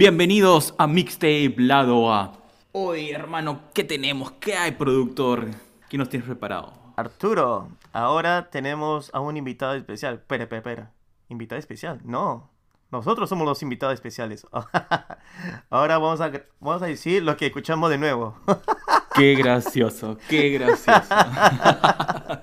Bienvenidos a Mixtape Lado A. Hoy, hermano, ¿qué tenemos? ¿Qué hay, productor? ¿Qué nos tienes preparado? Arturo, ahora tenemos a un invitado especial. Espera, espera, espera. ¿Invitado especial? No. Nosotros somos los invitados especiales. ahora vamos a, vamos a decir lo que escuchamos de nuevo. qué gracioso, qué gracioso.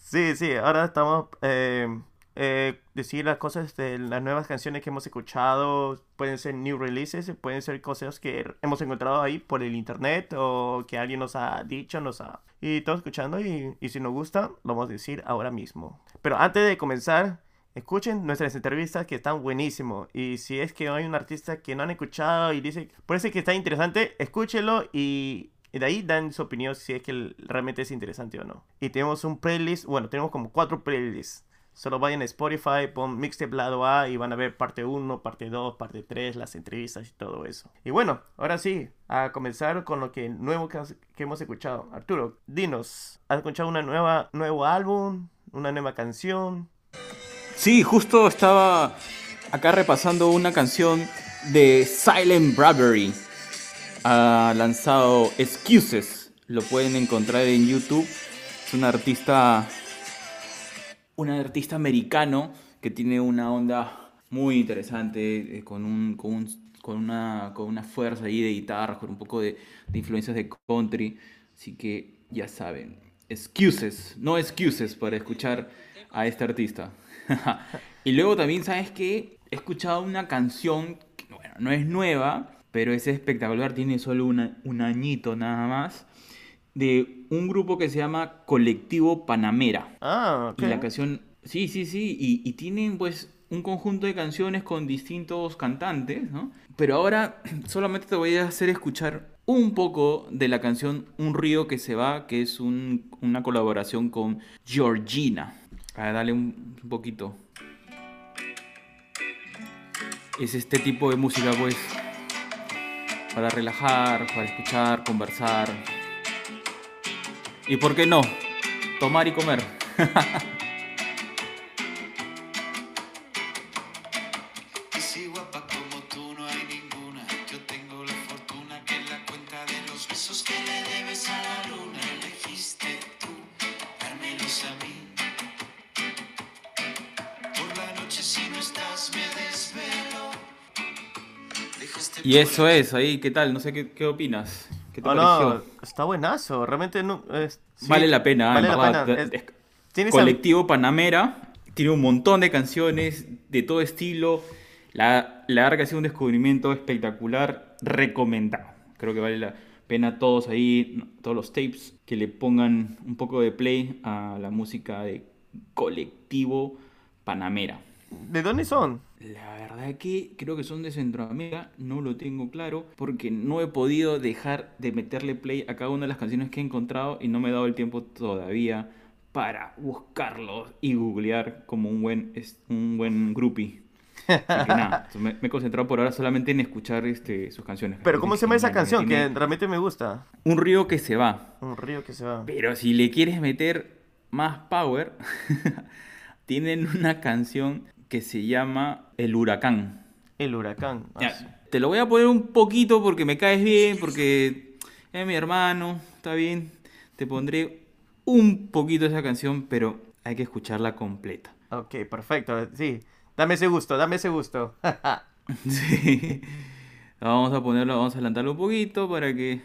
sí, sí, ahora estamos... Eh, eh, decir las cosas de las nuevas canciones que hemos escuchado. Pueden ser new releases, pueden ser cosas que hemos encontrado ahí por el internet o que alguien nos ha dicho, nos ha... Y estamos escuchando y, y si nos gusta, lo vamos a decir ahora mismo. Pero antes de comenzar, escuchen nuestras entrevistas que están buenísimo. Y si es que hay un artista que no han escuchado y dice, parece que está interesante, escúchelo y, y de ahí dan su opinión si es que realmente es interesante o no. Y tenemos un playlist, bueno, tenemos como cuatro playlists Solo vayan a Spotify, pon Mixtape Lado A y van a ver parte 1, parte 2, parte 3, las entrevistas y todo eso. Y bueno, ahora sí, a comenzar con lo que nuevo que, hemos escuchado. Arturo, dinos, ¿has escuchado un nuevo álbum? ¿Una nueva canción? Sí, justo estaba acá repasando una canción de Silent Bravery. Ha lanzado Excuses. Lo pueden encontrar en YouTube. Es un artista un artista americano que tiene una onda muy interesante, eh, con, un, con, con, una, con una fuerza ahí de guitarra, con un poco de, influencias de country. Así que ya saben, excuses, no excuses para escuchar a este artista. y luego también, ¿sabes que He escuchado una canción que, bueno, no es nueva, pero es espectacular, tiene solo un añito nada más de un grupo que se llama Colectivo Panamera. Ah, ok. Y la canción, sí, sí, sí, y, y tienen pues un conjunto de canciones con distintos cantantes, ¿no? Pero ahora solamente te voy a hacer escuchar un poco de la canción Un río que se va, que es una colaboración con Georgina. A dale un, un poquito. Es este tipo de música, pues, para relajar, para escuchar, conversar. ¿Y por qué no? Tomar y comer. Y eso es, ahí, ¿qué tal? No sé qué, qué opinas. ¿Qué te oh, pareció? No, está buenazo, realmente no, es, sí, vale la pena, vale en la pena. Es, colectivo Panamera tiene un montón de canciones de todo estilo. La, la verdad que ha sido un descubrimiento espectacular, recomendado. Creo que vale la pena todos ahí, todos los tapes, que le pongan un poco de play a la música de colectivo Panamera. ¿De dónde son? La verdad que creo que son de Centroamérica, no lo tengo claro, porque no he podido dejar de meterle play a cada una de las canciones que he encontrado y no me he dado el tiempo todavía para buscarlos y googlear como un buen, un buen groupie. Así que nada, me, me, he concentrado por ahora solamente en escuchar este, sus canciones. Pero ¿cómo se llama esa canción? Que realmente me gusta. Un río que se va. Un río que se va. Pero si le quieres meter más power, tienen una canción que se llama El Huracán. El Huracán. Ah, te lo voy a poner un poquito porque me caes bien, porque es mi hermano, está bien. Te pondré un poquito esa canción, pero hay que escucharla completa. Ok, perfecto. Sí, dame ese gusto, dame ese gusto. sí. Vamos a ponerlo, vamos a adelantarlo un poquito para que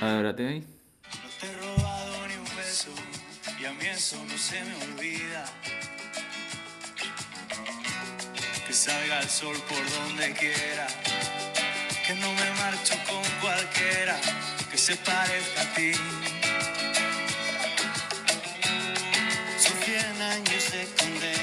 Ábrate ahí. Eso no se me olvida. Que salga el sol por donde quiera. Que no me marcho con cualquiera que se parezca a ti. Son cien años de condena,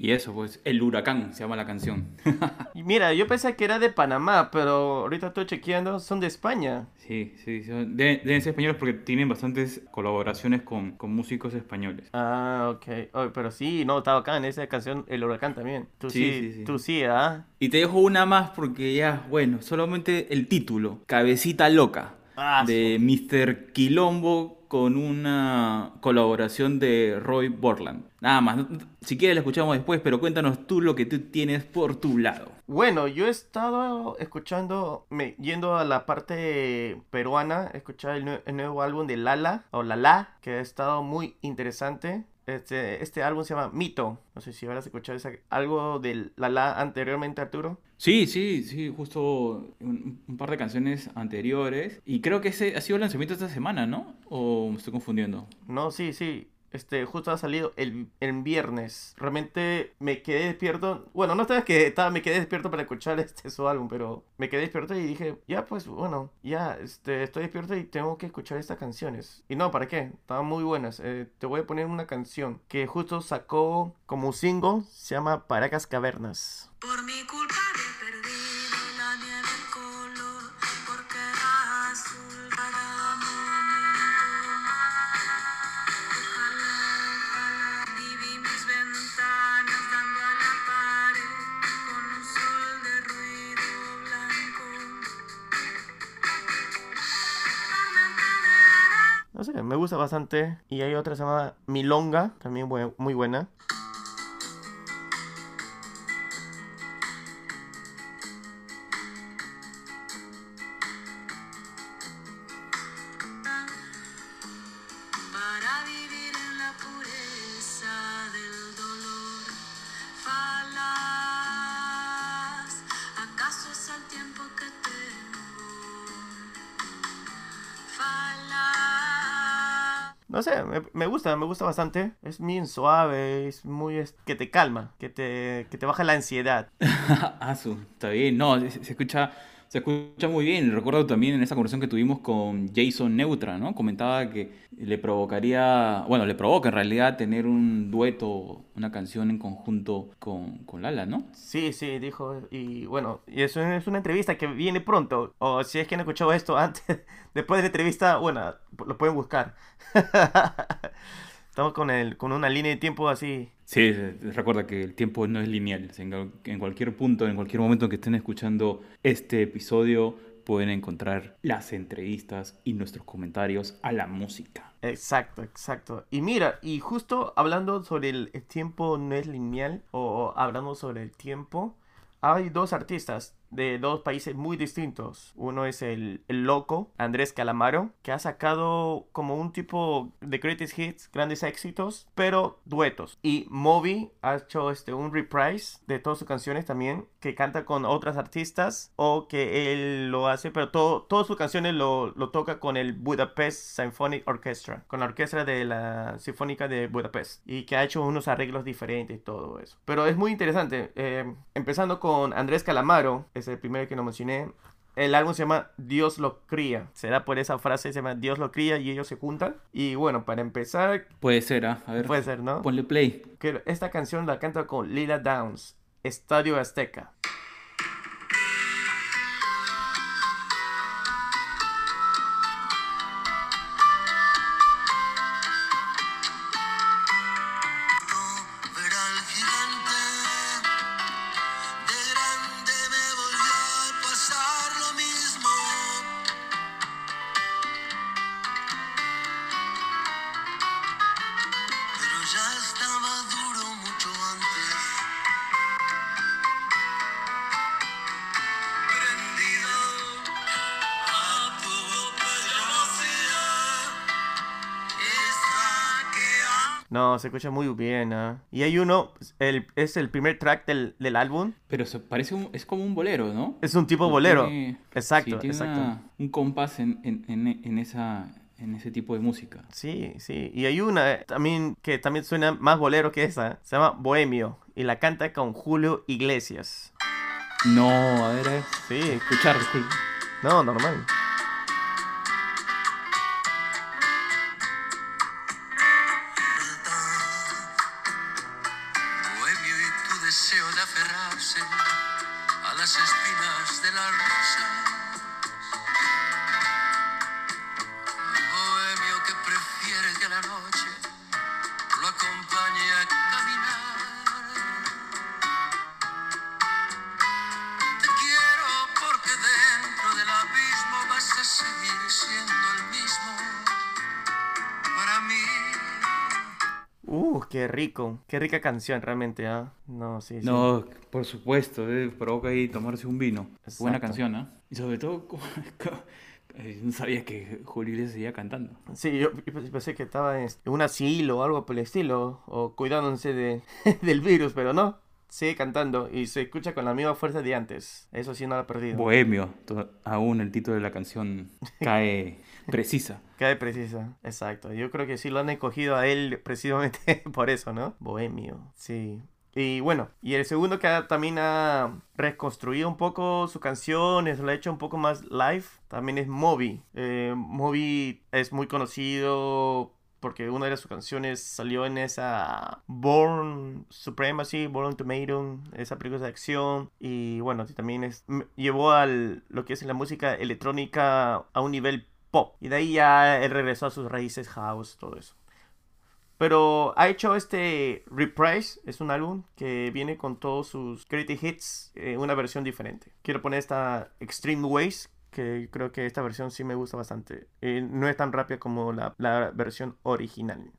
Y eso, pues, El Huracán se llama la canción. Y mira, yo pensé que era de Panamá, pero ahorita estoy chequeando, son de España. sí, sí, sí, de- deben ser españoles porque tienen bastantes colaboraciones con, con músicos españoles. Ah, ok. Oh, pero sí, no, estaba acá en esa canción, El Huracán también. Tú sí, Sí, sí, sí. tú sí, ¿ah? Y te dejo una más porque ya, bueno, solamente el título, Cabecita Loca, Ah, de Mr. Quilombo con una colaboración de Roy Borland. Nada más, si quieres la escuchamos después, pero cuéntanos tú lo que tú tienes por tu lado. Bueno, yo he estado escuchando, me, yendo a la parte peruana, escuchar el, el nuevo álbum de Lala, o Lala, que ha estado muy interesante. Este, este álbum se llama Mito. No sé si habrás escuchado esa- algo de Lala anteriormente, Arturo. Sí, sí, sí, justo un, un par de canciones anteriores. Y creo que ese ha sido el lanzamiento esta semana, ¿no? ¿O me estoy confundiendo? No, sí, sí. Este, justo ha salido el, el viernes. Realmente me quedé despierto. Bueno, no estaba que estaba, me quedé despierto para escuchar este su álbum, pero me quedé despierto y dije, ya pues, bueno, ya, este, estoy despierto y tengo que escuchar estas canciones. Y no, ¿para qué? Estaban muy buenas. Eh, te voy a poner una canción que justo sacó como single, se llama Paracas Cavernas. Por mi culpa No sé, me gusta bastante. Y hay otra que se llama Milonga, también muy buena. Me gusta bastante. Es bien suave, es muy... que te calma, que te, que te baja la ansiedad. ah, está bien. No, se escucha, se escucha muy bien. Recuerdo también en esa conversación que tuvimos con Jason Neutra, ¿no? Comentaba que le provocaría, bueno, le provoca en realidad tener un dueto, una canción en conjunto con, con Lala, ¿no? Sí, sí, dijo. Y bueno, y eso es una entrevista que viene pronto. O si es que han escuchado esto antes, después de la entrevista, bueno, lo pueden buscar. Estamos con, el, con una línea de tiempo así. Sí, recuerda que el tiempo no es lineal. En cualquier punto, en cualquier momento que estén escuchando este episodio, pueden encontrar las entrevistas y nuestros comentarios a la música. Exacto, exacto. Y mira, y justo hablando sobre el, tiempo no es lineal, o hablando sobre el tiempo, hay dos artistas de dos países muy distintos. Uno es el, el loco, Andrés Calamaro, que ha sacado como un tipo de greatest hits, grandes éxitos, pero duetos. Y Moby ha hecho este, un reprise de todas sus canciones también, que canta con otras artistas, o que él lo hace, pero todo, todas sus canciones lo, lo toca con el Budapest Symphonic Orchestra, con la orquesta de la Sinfónica de Budapest, y que ha hecho unos arreglos diferentes y todo eso. Pero es muy interesante, eh, empezando con Andrés Calamaro, es el primero que no mencioné. El álbum se llama Dios lo cría. Será por esa frase, se llama Dios lo cría y ellos se juntan. Y bueno, para empezar, Puede ser, ¿ah? A ver, puede ser, ¿no? ponle play. Que esta canción la canta con Lila Downs, Estadio Azteca. No, se escucha muy bien, ¿ah? Y hay uno, el, es el primer track del, del álbum. Pero se parece un, es como un bolero, ¿no? Es un tipo bolero. Tiene- Exacto, sí, tiene exacto. una- un compás en, en, en, en esa, en ese tipo de música. Sí, sí. Y hay una eh, también que también suena más bolero que esa. Se llama Bohemio. Y la canta con Julio Iglesias. No, a ver, a ver. Sí, escuchar. no, normal. Las espinas de la rico. Qué rica canción realmente, ¿ah? No, sí, sí. No, por supuesto, eh, provoca ahí tomarse un vino. Buena Exacto. canción, ¿ah? Y sobre todo, eh, no sabía que Julio Iglesias seguía cantando. Sí, yo yo pensé que estaba en un asilo o algo por el estilo, o cuidándose de, del virus, pero no. Sigue cantando y se escucha con la misma fuerza de antes. Eso sí no lo ha perdido. Bohemio, aún el título de la canción cae precisa. Cae precisa, exacto. Yo creo que sí lo han escogido a él precisamente por eso, ¿no? Bohemio, sí. Y bueno, y el segundo que ha- también ha reconstruido un poco su canción, es- lo ha hecho un poco más live, también es Moby. Eh, Moby es muy conocido porque una de sus canciones salió en esa Born Supremacy, Born Tomato, esa película de acción. Y bueno, también llevó al lo que es la música electrónica a un nivel pop. Y de ahí ya él regresó a sus raíces house, todo eso. Pero ha hecho este Reprise, es un álbum que viene con todos sus greatest hits, eh, una versión diferente. Quiero poner esta Extreme Ways, que creo que esta versión sí me gusta bastante. Eh, no es tan rápida como la, la versión original.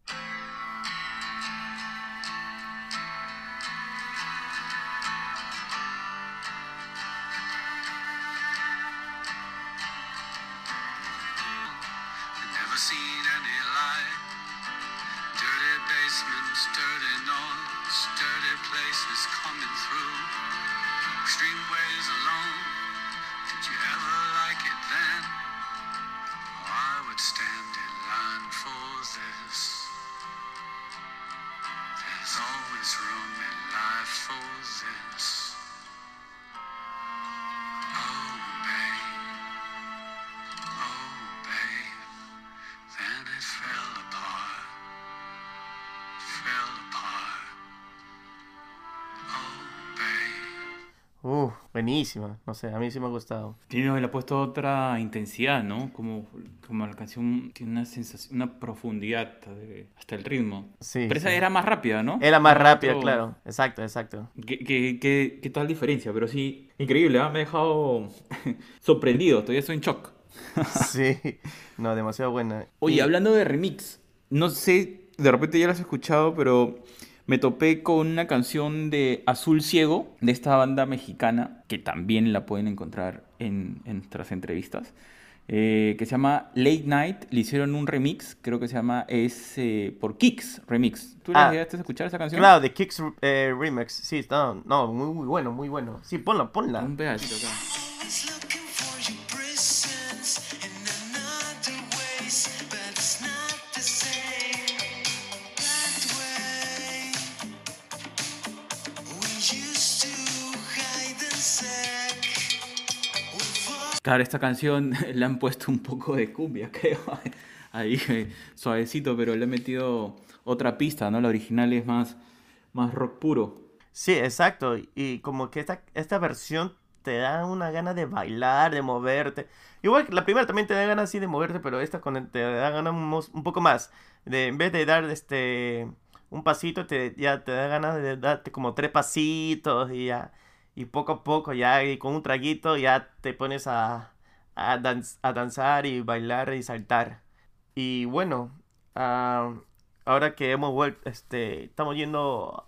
Uh, buenísima. No sé, a mí sí me ha gustado. Tino le ha puesto otra intensidad, ¿no? Como, como la canción tiene una sensación, una profundidad de- hasta el ritmo. Sí, Pero esa sí. era más rápida, ¿no? Era más rápida, otro- claro. Exacto, exacto. ¿Qué, qué, qué, qué tal diferencia? Pero sí, increíble, ¿ah? Me ha dejado sorprendido, todavía estoy en shock. Sí, no, demasiado buena. Oye, Y- hablando de remix, no sé, de repente ya lo has escuchado, pero me topé con una canción de Azul Ciego, de esta banda mexicana, que también la pueden encontrar en, en nuestras entrevistas, eh, que se llama Late Night. Le hicieron un remix, creo que se llama, es eh, por Kicks Remix. ¿Tú Ah, llegaste a escuchar esa canción? Claro, de Kicks eh, Remix. Sí, no, no, muy, muy bueno, muy bueno. Sí, ponla, ponla. Un pedacito acá. Claro, esta canción le han puesto un poco de cumbia, creo. Ahí eh, suavecito, pero le he metido otra pista, ¿no? La original es más, más rock puro. Sí, exacto. Y como que esta, esta versión te da una gana de bailar, de moverte. Igual que la primera también te da ganas así de moverte, pero esta con, te da ganas un, un poco más. De, en vez de dar este un pasito, te, ya te da ganas de darte como tres pasitos y ya. Y poco a poco ya, y con un traguito ya te pones a, a, danz- a danzar y bailar y saltar. Y bueno, ah, ahora que hemos vuelto, este, estamos yendo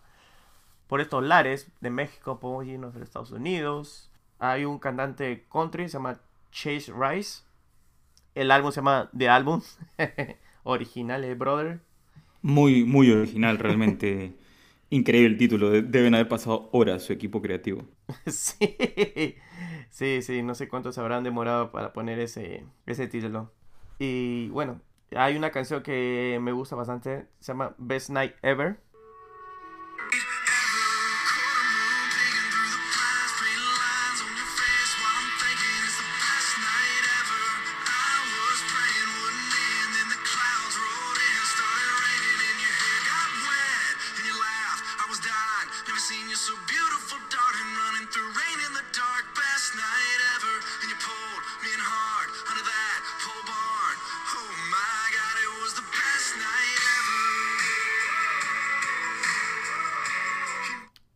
por estos lares de México, podemos irnos a Estados Unidos. Hay un cantante country, se llama Chase Rice. El álbum se llama The Album, original, eh, brother. Muy, muy original, realmente. Increíble el título. de- Deben haber pasado horas su equipo creativo. sí, sí, sí, no sé cuánto se habrán demorado para poner ese, ese título. Y bueno, hay una canción que me gusta bastante, se llama Best Night Ever.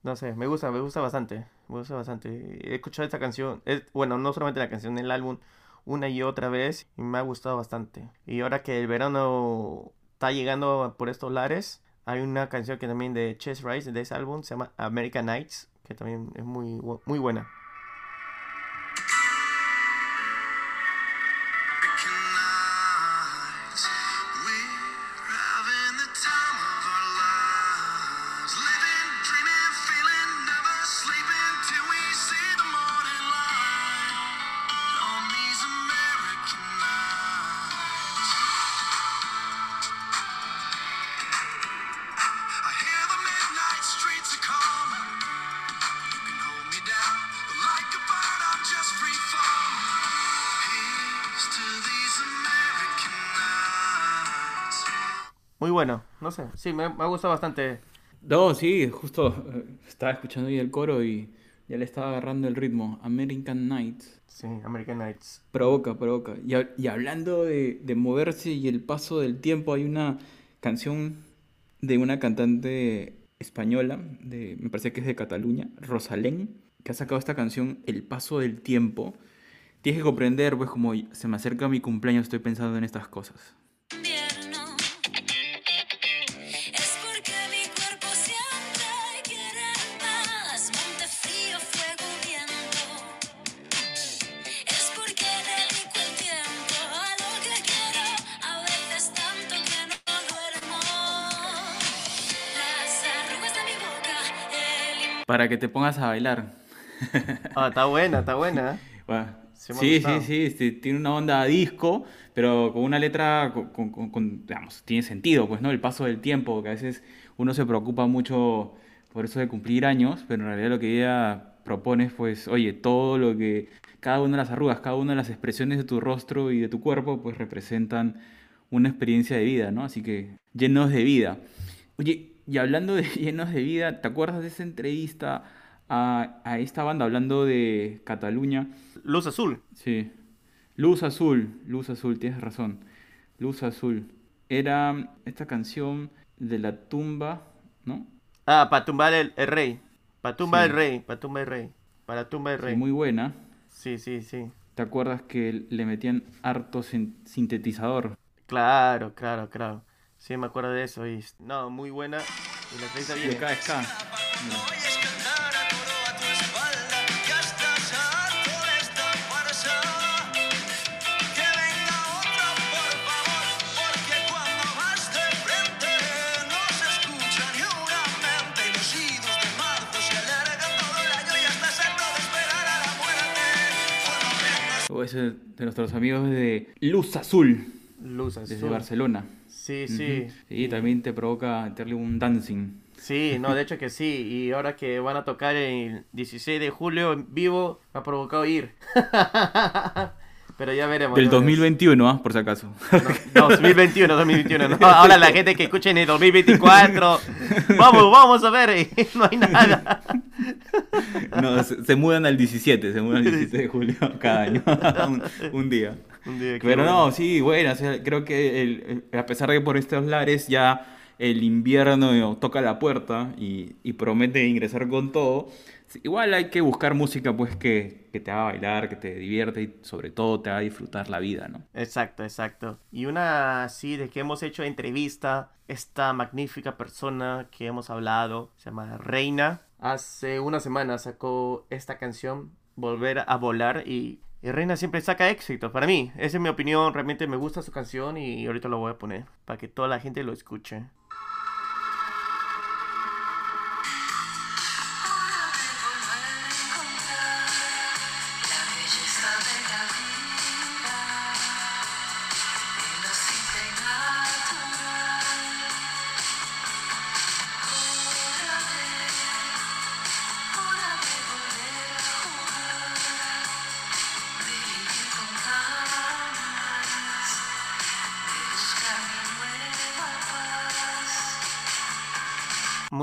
No sé, me gusta, me gusta bastante. Me gusta bastante. He escuchado esta canción, es, bueno, no solamente la canción, el álbum una y otra vez y me ha gustado bastante. Y ahora que el verano está llegando por estos lares, hay una canción que también de Chess Rice de ese álbum se llama American Nights, que también es muy, muy buena. Bueno, no sé, sí, me, me ha gustado bastante. No, sí, justo eh, estaba escuchando ahí el coro y ya le estaba agarrando el ritmo. American Nights. Sí, American Nights. Provoca, provoca. Y hablando de, de moverse y el paso del tiempo, hay una canción de una cantante española, de, me parece que es de Cataluña, Rosalén, que ha sacado esta canción El paso del tiempo. Tienes que comprender, pues como se me acerca mi cumpleaños, estoy pensando en estas cosas. Para que te pongas a bailar. Ah, está buena, está buena. Bueno, Sí sí, sí, sí, este, tiene una onda disco, pero con una letra, con, con- con- digamos, tiene sentido, pues, ¿no? El paso del tiempo, que a veces uno se preocupa mucho por eso de cumplir años, pero en realidad lo que ella propone es, pues, oye, todo lo que, cada una de las arrugas, cada una de las expresiones de tu rostro y de tu cuerpo, pues, representan una experiencia de vida, ¿no? Así que, llenos de vida. Oye, y hablando de llenos de vida, ¿te acuerdas de esa entrevista a, a esta banda hablando de Cataluña? Luz azul. Sí. Luz azul, luz azul, tienes razón. Luz azul. Era esta canción de la tumba, ¿no? Ah, para tumbar el, el rey. Para tumbar Sí. el rey. Para tumbar el rey. Para tumbar el Sí, rey. muy buena. Sí, sí, sí. ¿Te acuerdas que le metían harto sin- sintetizador? Claro, claro, claro. Sí, me acuerdo de eso. Y, no, muy buena. Y la entrevista Y viene. acá está. Mira. Oyes cantar a coro a tu espalda, ya estás harto de esta farsa. Que venga otra, por favor, porque cuando vas de frente no se escucha ni una mente. Y los idos de marzo se alargan todo el año y ya estás harto de esperar a la muerte. Cuando vengas O ese de nuestros amigos de Luz Azul, Luz azul. desde Barcelona. Sí, sí. Ujú. Y también te provoca meterle un dancing. Sí, no, de hecho que sí. Y ahora que van a tocar el 16 de julio en vivo, me ha provocado ir. Pero ya veremos. Del ya veremos. 2021, ¿ah? Por si acaso. No, 2021, 2021. No, ahora la gente que escuche en el 2024. Vamos, vamos a ver. No hay nada. No, se, se mudan al 17, se mudan al 17 de julio cada año. un, un día. Pero bueno. no, sí, bueno, o sea, creo que el- el- a pesar de que por estos lares ya el invierno toca la puerta y, y promete ingresar con todo, sí, igual hay que buscar música pues que, que te haga bailar, que te divierte y sobre todo te haga disfrutar la vida, ¿no? Exacto, exacto. Y una así de que hemos hecho entrevista, esta magnífica persona que hemos hablado, se llama Reina, hace una semana sacó esta canción, Volver a Volar, y, y Reina siempre saca éxito. Para mí, esa es mi opinión, realmente me gusta su canción y ahorita lo voy a poner para que toda la gente lo escuche.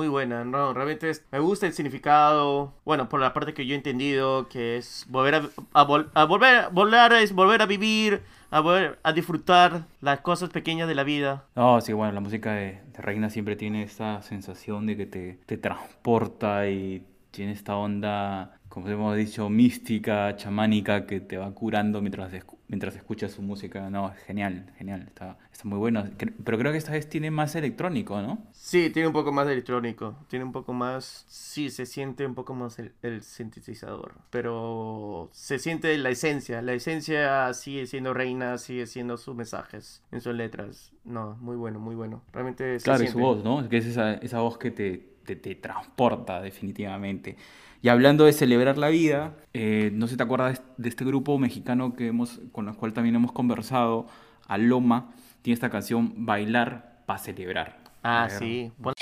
Buena, no, realmente es- me gusta el significado, bueno, por la parte que yo he entendido, que es volver a, a vol- a volver, volver es volver a vivir, a volver a disfrutar las cosas pequeñas de la vida. No, sí, bueno, la música de, Reina siempre tiene esta sensación de que te transporta y tiene esta onda, como hemos dicho, mística, chamánica, que te va curando mientras, mientras escuchas su música. No, es genial, genial, está, está muy bueno. Pero creo que esta vez tiene más electrónico, ¿no? Sí, tiene un poco más de electrónico, tiene un poco más, sí, se siente un poco más el, el sintetizador, pero se siente la esencia, la esencia sigue siendo reina, sigue siendo sus mensajes en sus letras. No, muy bueno, muy bueno. Realmente se Claro, y su siente. voz, ¿no? Que es esa, esa voz que te, te, te transporta definitivamente. Y hablando de celebrar la vida, eh, no sé si te acuerdas de, este grupo mexicano que hemos, con el cual también hemos conversado, Aloma, tiene esta canción Bailar para celebrar. Ah, sí. Pon-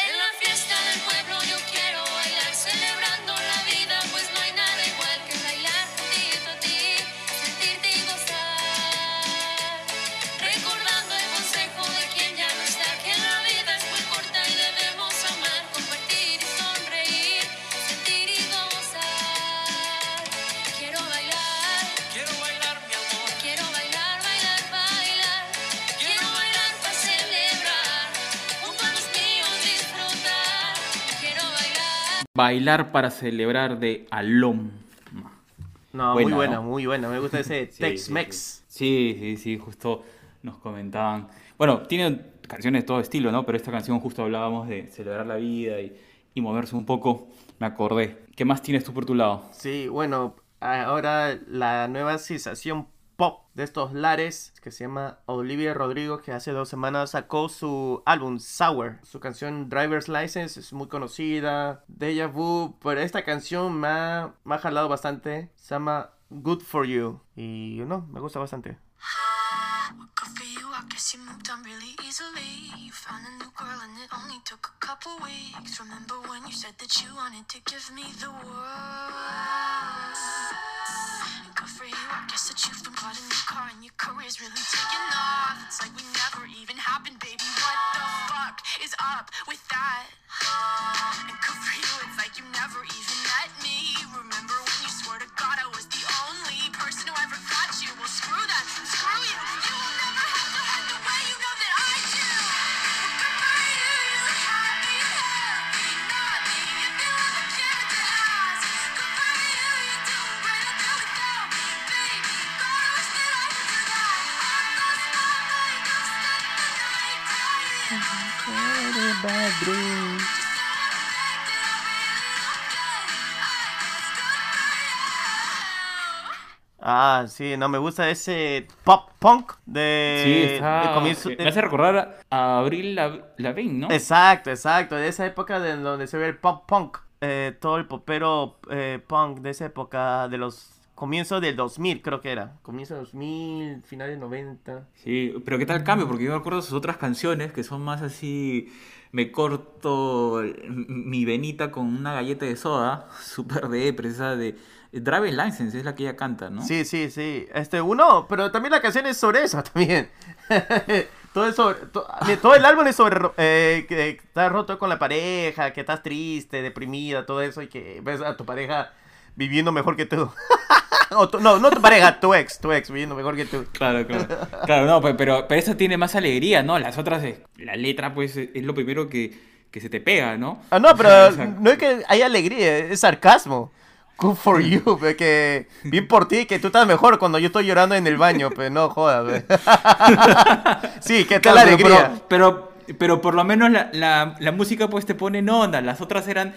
bailar. Para celebrar de Aloma. No, Buena, muy buena, ¿no? muy buena. Me gusta ese Sí, sí, Tex-Mex. Sí, sí, sí, justo nos comentaban. Bueno, tiene canciones de todo estilo, ¿no? Pero esta canción justo hablábamos de celebrar la vida y, y moverse un poco. Me acordé. ¿Qué más tienes tú por tu lado? Sí, bueno, ahora la nueva sensación pop de estos lares que se llama Olivia Rodrigo, que hace dos semanas sacó su álbum Sour. Su canción Driver's License es muy conocida. Deja Vu, pero esta canción me ha, me ha jalado bastante. Se llama Good for You. Y no, me gusta bastante. You, guess you moved on really easily. You found a new girl and it only took a couple weeks. Remember when you said that you wanted to give me the world? Guess that you've been bought a new car and your career's really taking off. It's like we never even happened, baby. What the fuck is up with that? And you, it's like you never even Ah, sí, no, me gusta ese pop punk de, Sí, está. de comienzo. Me hace recordar a Abril La- Lavigne, ¿no? Exacto, exacto, de esa época de donde se ve el pop punk, eh, todo el popero eh, punk de esa época, de los comienzos del 2000 creo que era, comienzo del 2000, finales 90. Sí, pero ¿qué tal el cambio? Porque yo me acuerdo de sus otras canciones que son más así. Me corto mi venita con una galleta de soda, súper de esa de. Driver's License es la que ella canta, ¿no? Sí, sí, sí, este uno, pero también la canción es sobre eso también. todo, es sobre- to- todo el álbum es sobre eh, que estás roto con la pareja, que estás triste, deprimida, todo eso y que ves a tu pareja viviendo mejor que tú. O tu- no, no tu pareja, tu ex, tu ex viviendo mejor que tú. Claro, claro. Claro, no, pe- pero, pero esa tiene más alegría, ¿no? Las otras, es- la letra, pues, es lo primero que, que se te pega, ¿no? Ah, no, pero O sea, no es que haya alegría, es sarcasmo. Good for you, pe, que bien por ti, que tú estás mejor cuando yo estoy llorando en el baño, pero no jodas. pe. sí, que está la Claro, pero- alegría. Pero, pero, pero por lo menos la, la- música pues te pone en onda. Las otras eran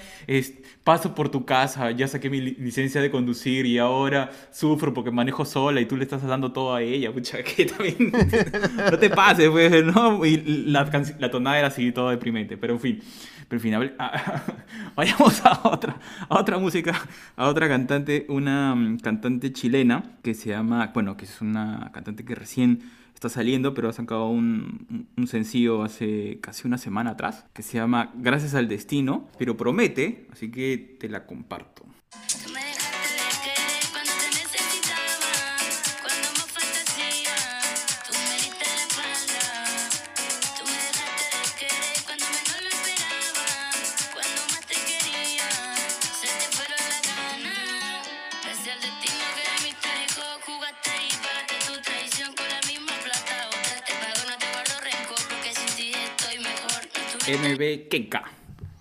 paso por tu casa, ya saqué mi li- licencia de conducir y ahora sufro porque manejo sola y tú le estás dando todo a ella. Pucha, que también no te pases, pues, ¿no? Y la, tonada era así, todo deprimente. Pero en fin, pero en ah, vayamos a otra, a otra música, a otra cantante, una mm, cantante chilena que se llama, bueno, que es una cantante que recién está saliendo, pero ha sacado un, un- sencillo hace casi una semana atrás, que se llama Gracias al Destino, pero promete, así que te la comparto. MB Keka.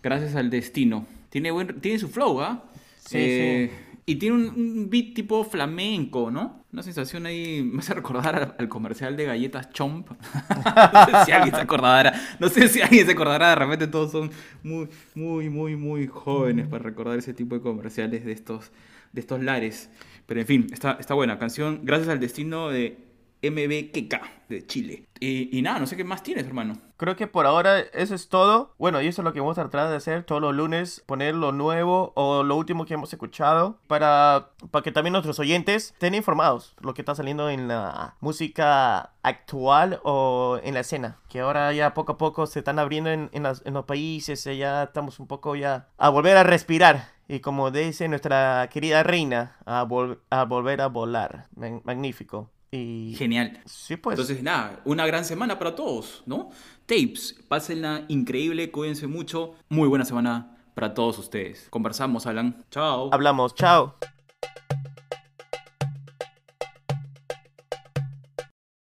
Gracias al destino. Tiene, buen, tiene su flow, ¿ah? Sí, Eh, Y tiene un, un beat tipo flamenco, ¿no? Una sensación ahí, me hace recordar al, al comercial de galletas Chomp. no sé si alguien se acordará. No sé si alguien se acordará. De repente todos son muy, muy, muy, muy jóvenes para recordar ese tipo de comerciales de estos, de estos lares. Pero en fin, está, está buena. Canción, gracias al destino de MB Keka de Chile. Y, nada, no sé qué más tienes, hermano. Creo que por ahora eso es todo. Bueno, y eso es lo que vamos a tratar de hacer todos los lunes, poner lo nuevo o lo último que hemos escuchado para, para que también nuestros oyentes estén informados lo que está saliendo en la música actual o en la escena. Que ahora ya poco a poco se están abriendo en, los países, eh, ya estamos un poco ya a volver a respirar. Y como dice nuestra querida reina, a, vol- a volver a volar. Magnífico. Y Genial. sí, pues. Entonces, nada, una gran semana para todos, ¿no? Tapes, pásenla increíble, cuídense mucho. Muy buena semana para todos ustedes. Conversamos, Alan. Chao. hablamos. Chao.